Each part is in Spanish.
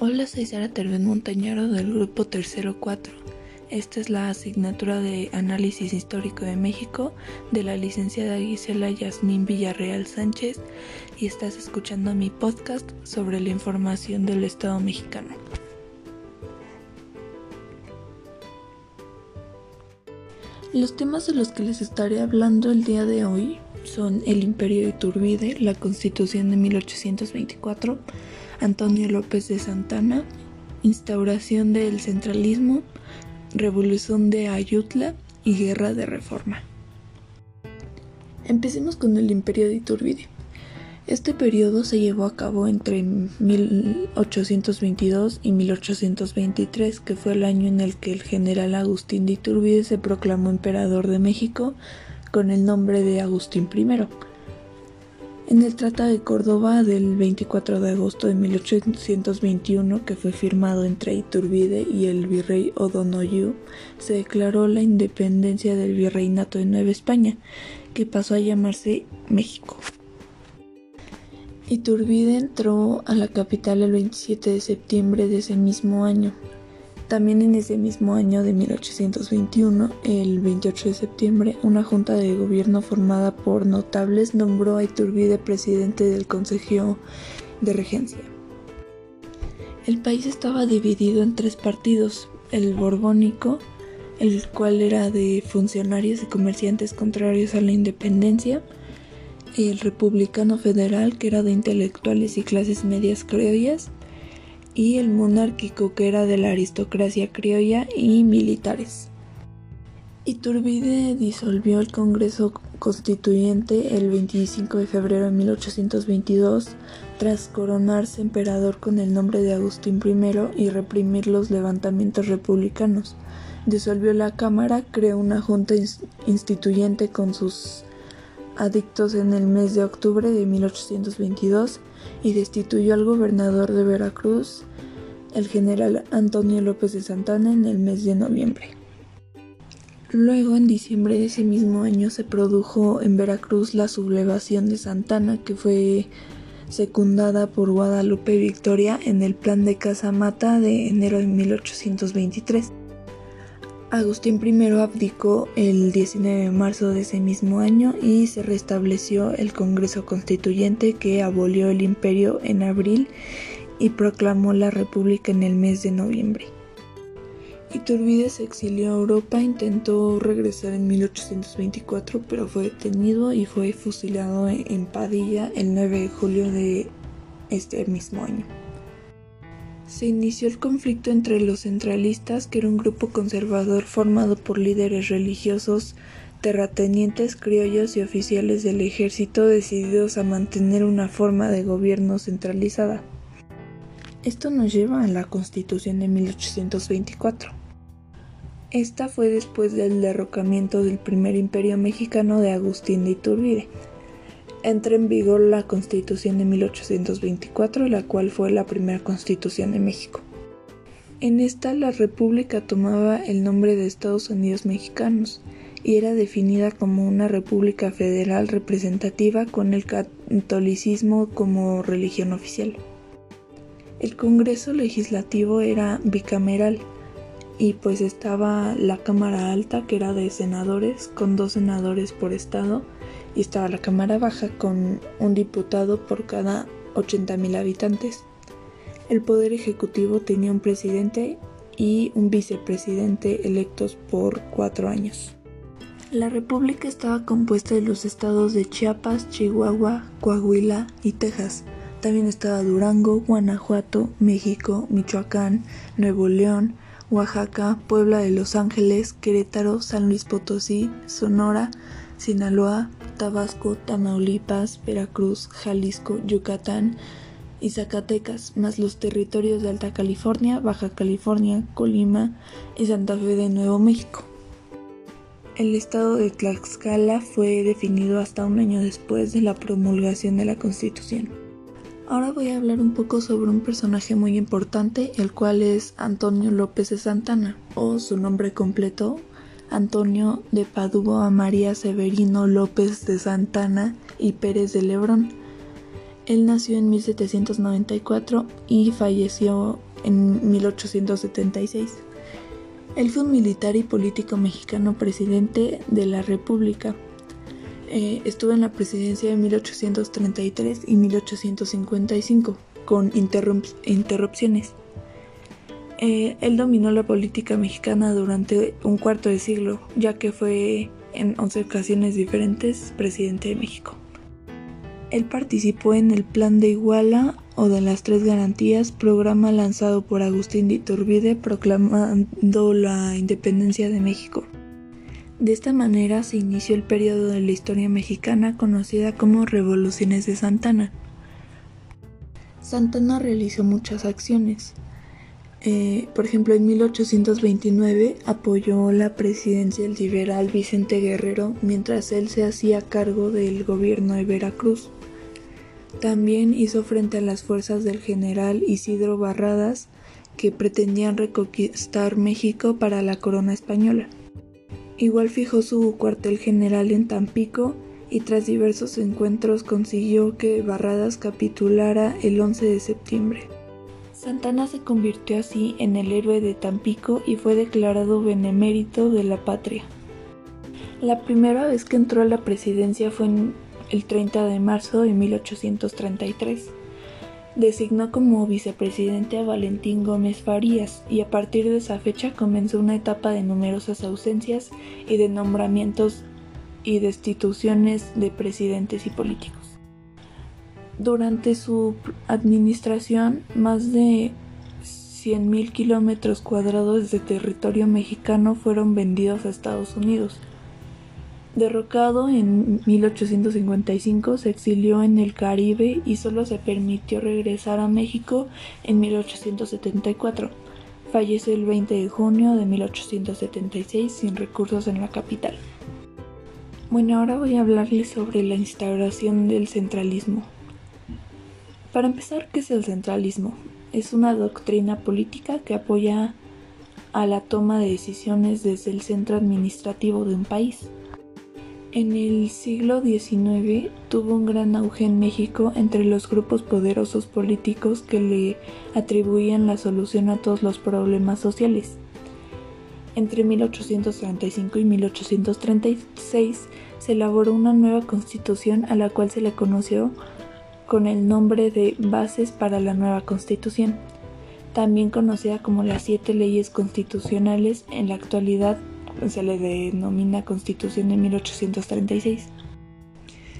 Hola, soy Sara Terben Montañaro del grupo Tercero 4. Esta es la asignatura de Análisis Histórico de México de la licenciada Gisela Yasmín Villarreal Sánchez y estás escuchando mi podcast sobre la información del Estado mexicano. Los temas de los que les estaré hablando el día de hoy son el Imperio de Iturbide, la Constitución de 1824, Antonio López de Santana, instauración del centralismo, revolución de Ayutla y guerra de reforma. Empecemos con el Imperio de Iturbide. Este periodo se llevó a cabo entre 1822 y 1823, que fue el año en el que el general Agustín de Iturbide se proclamó emperador de México con el nombre de Agustín I. En el Tratado de Córdoba del 24 de agosto de 1821, que fue firmado entre Iturbide y el virrey O'Donoghue, se declaró la independencia del virreinato de Nueva España, que pasó a llamarse México. Iturbide entró a la capital el 27 de septiembre de ese mismo año. También en ese mismo año de 1821, el 28 de septiembre, una junta de gobierno formada por notables nombró a Iturbide presidente del Consejo de Regencia. El país estaba dividido en tres partidos, el borbónico, el cual era de funcionarios y comerciantes contrarios a la independencia, el republicano federal, que era de intelectuales y clases medias criollas, y el monárquico que era de la aristocracia criolla y militares. Iturbide disolvió el Congreso Constituyente el 25 de febrero de 1822 tras coronarse emperador con el nombre de Agustín I y reprimir los levantamientos republicanos. Disolvió la Cámara, creó una junta instituyente con sus adictos en el mes de octubre de 1822 y destituyó al gobernador de Veracruz, el general Antonio López de Santana, en el mes de noviembre. Luego, en diciembre de ese mismo año, se produjo en Veracruz la sublevación de Santana, que fue secundada por Guadalupe Victoria en el plan de Casamata de enero de 1823. Agustín I abdicó el 19 de marzo de ese mismo año y se restableció el Congreso Constituyente que abolió el imperio en abril y proclamó la República en el mes de noviembre. Iturbide se exilió a Europa, intentó regresar en 1824, pero fue detenido y fue fusilado en Padilla el 9 de julio de este mismo año se inició el conflicto entre los centralistas, que era un grupo conservador formado por líderes religiosos, terratenientes criollos y oficiales del ejército decididos a mantener una forma de gobierno centralizada. Esto nos lleva a la Constitución de 1824. Esta fue después del derrocamiento del primer imperio mexicano de Agustín de Iturbide entra en vigor la Constitución de 1824, la cual fue la primera Constitución de México. En esta la República tomaba el nombre de Estados Unidos Mexicanos y era definida como una república federal representativa con el catolicismo como religión oficial. El Congreso Legislativo era bicameral y pues estaba la Cámara Alta que era de senadores con dos senadores por estado y estaba la Cámara Baja con un diputado por cada 80.000 habitantes. El Poder Ejecutivo tenía un presidente y un vicepresidente electos por cuatro años. La República estaba compuesta de los estados de Chiapas, Chihuahua, Coahuila y Texas. También estaba Durango, Guanajuato, México, Michoacán, Nuevo León, Oaxaca, Puebla de Los Ángeles, Querétaro, San Luis Potosí, Sonora, Sinaloa, Tabasco, Tamaulipas, Veracruz, Jalisco, Yucatán y Zacatecas, más los territorios de Alta California, Baja California, Colima y Santa Fe de Nuevo México. El estado de Tlaxcala fue definido hasta un año después de la promulgación de la Constitución. Ahora voy a hablar un poco sobre un personaje muy importante, el cual es Antonio López de Santana, o su nombre completo, Antonio de Padua María Severino López de Santana y Pérez de Lebrón. Él nació en 1794 y falleció en 1876. Él fue un militar y político mexicano presidente de la República. Eh, estuvo en la presidencia de 1833 y 1855, con interrupciones. Eh, él dominó la política mexicana durante un cuarto de siglo, ya que fue en 11 ocasiones diferentes presidente de México. Él participó en el Plan de Iguala o de las Tres Garantías, programa lanzado por Agustín de Iturbide proclamando la independencia de México. De esta manera se inició el periodo de la historia mexicana conocida como Revoluciones de Santana. Santana realizó muchas acciones. Eh, por ejemplo, en 1829 apoyó la presidencia del liberal Vicente Guerrero mientras él se hacía cargo del gobierno de Veracruz. También hizo frente a las fuerzas del general Isidro Barradas que pretendían reconquistar México para la corona española. Igual fijó su cuartel general en Tampico y tras diversos encuentros consiguió que Barradas capitulara el 11 de septiembre. Santana se convirtió así en el héroe de Tampico y fue declarado benemérito de la patria. La primera vez que entró a la presidencia fue el 30 de marzo de 1833. Designó como vicepresidente a Valentín Gómez Farías y a partir de esa fecha comenzó una etapa de numerosas ausencias y de nombramientos y destituciones de presidentes y políticos. Durante su administración, más de 100.000 kilómetros cuadrados de territorio mexicano fueron vendidos a Estados Unidos. Derrocado en 1855, se exilió en el Caribe y solo se permitió regresar a México en 1874. Falleció el 20 de junio de 1876 sin recursos en la capital. Bueno, ahora voy a hablarles sobre la instauración del centralismo. Para empezar, ¿qué es el centralismo? Es una doctrina política que apoya a la toma de decisiones desde el centro administrativo de un país. En el siglo XIX tuvo un gran auge en México entre los grupos poderosos políticos que le atribuían la solución a todos los problemas sociales. Entre 1835 y 1836 se elaboró una nueva constitución a la cual se le conoció con el nombre de Bases para la Nueva Constitución, también conocida como las siete leyes constitucionales, en la actualidad se le denomina Constitución de 1836.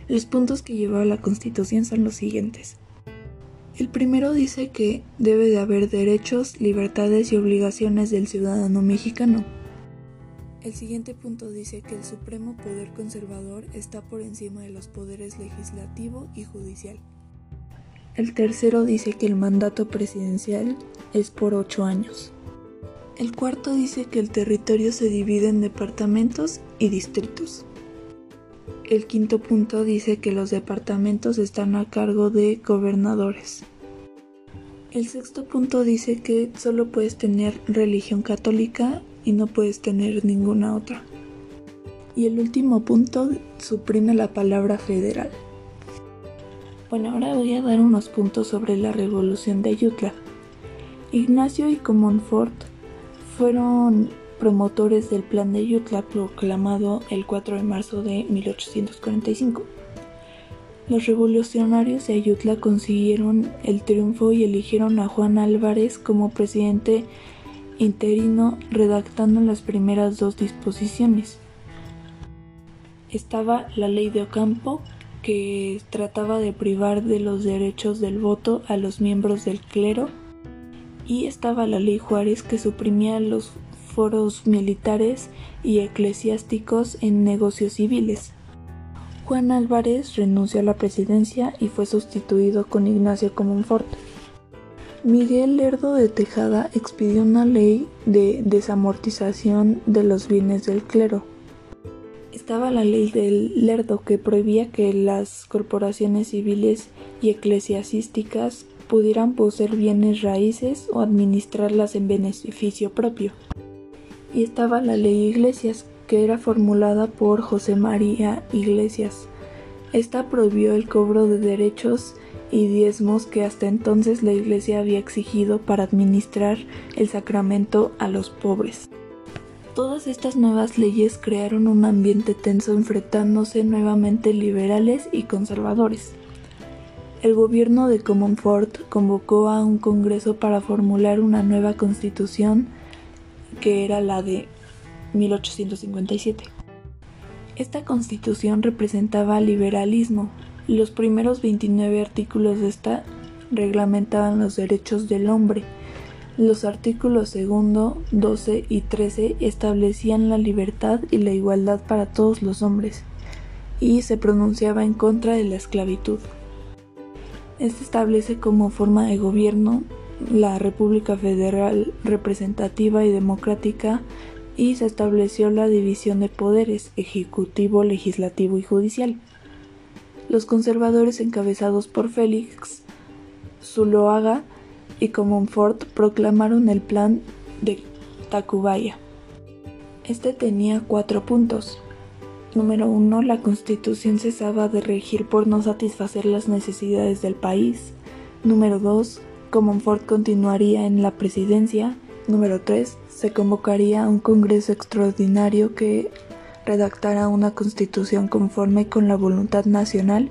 Los puntos que lleva la Constitución son los siguientes. El primero dice que debe de haber derechos, libertades y obligaciones del ciudadano mexicano. El siguiente punto dice que el supremo poder conservador está por encima de los poderes legislativo y judicial. El tercero dice que el mandato presidencial es por ocho años. El cuarto dice que el territorio se divide en departamentos y distritos. El quinto punto dice que los departamentos están a cargo de gobernadores. El sexto punto dice que solo puedes tener religión católica y no puedes tener ninguna otra. Y el último punto suprime la palabra federal. Bueno, ahora voy a dar unos puntos sobre la revolución de Ayutla. Ignacio y Comonfort fueron promotores del plan de Ayutla proclamado el 4 de marzo de 1845. Los revolucionarios de Ayutla consiguieron el triunfo y eligieron a Juan Álvarez como presidente interino redactando las primeras dos disposiciones. Estaba la ley de Ocampo, que trataba de privar de los derechos del voto a los miembros del clero y estaba la ley Juárez que suprimía los foros militares y eclesiásticos en negocios civiles. Juan Álvarez renunció a la presidencia y fue sustituido con Ignacio Comonfort. Miguel Lerdo de Tejada expidió una ley de desamortización de los bienes del clero, estaba la ley del lerdo que prohibía que las corporaciones civiles y eclesiásticas pudieran poseer bienes raíces o administrarlas en beneficio propio. Y estaba la ley Iglesias, que era formulada por José María Iglesias. Esta prohibió el cobro de derechos y diezmos que hasta entonces la Iglesia había exigido para administrar el sacramento a los pobres. Todas estas nuevas leyes crearon un ambiente tenso enfrentándose nuevamente liberales y conservadores. El gobierno de Comonfort convocó a un congreso para formular una nueva constitución que era la de 1857. Esta constitución representaba liberalismo. Los primeros 29 artículos de esta reglamentaban los derechos del hombre. Los artículos segundo, 12 y 13 establecían la libertad y la igualdad para todos los hombres y se pronunciaba en contra de la esclavitud. Este establece como forma de gobierno la República Federal Representativa y Democrática y se estableció la división de poderes ejecutivo, legislativo y judicial. Los conservadores encabezados por Félix Zuloaga y Comonfort proclamaron el plan de Tacubaya. Este tenía cuatro puntos. Número 1. La constitución cesaba de regir por no satisfacer las necesidades del país. Número 2. Comonfort continuaría en la presidencia. Número 3. Se convocaría un congreso extraordinario que redactara una constitución conforme con la voluntad nacional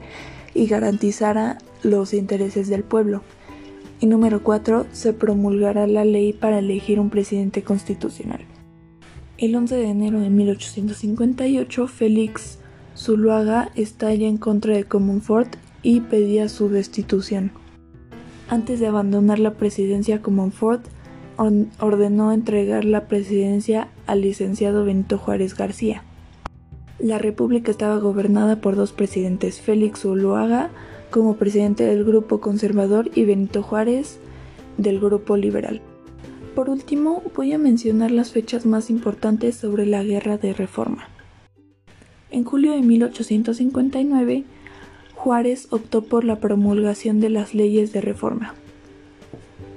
y garantizara los intereses del pueblo. Y número 4. Se promulgará la ley para elegir un presidente constitucional. El 11 de enero de 1858, Félix Zuluaga estalla en contra de Comonfort y pedía su destitución. Antes de abandonar la presidencia, Comonfort ordenó entregar la presidencia al licenciado Benito Juárez García. La república estaba gobernada por dos presidentes, Félix Zuluaga como presidente del grupo conservador y Benito Juárez del grupo liberal. Por último, voy a mencionar las fechas más importantes sobre la Guerra de Reforma. En julio de 1859, Juárez optó por la promulgación de las leyes de reforma.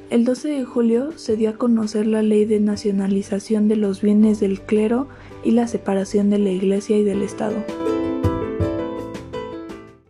El 12 de julio se dio a conocer la ley de nacionalización de los bienes del clero y la separación de la Iglesia y del Estado.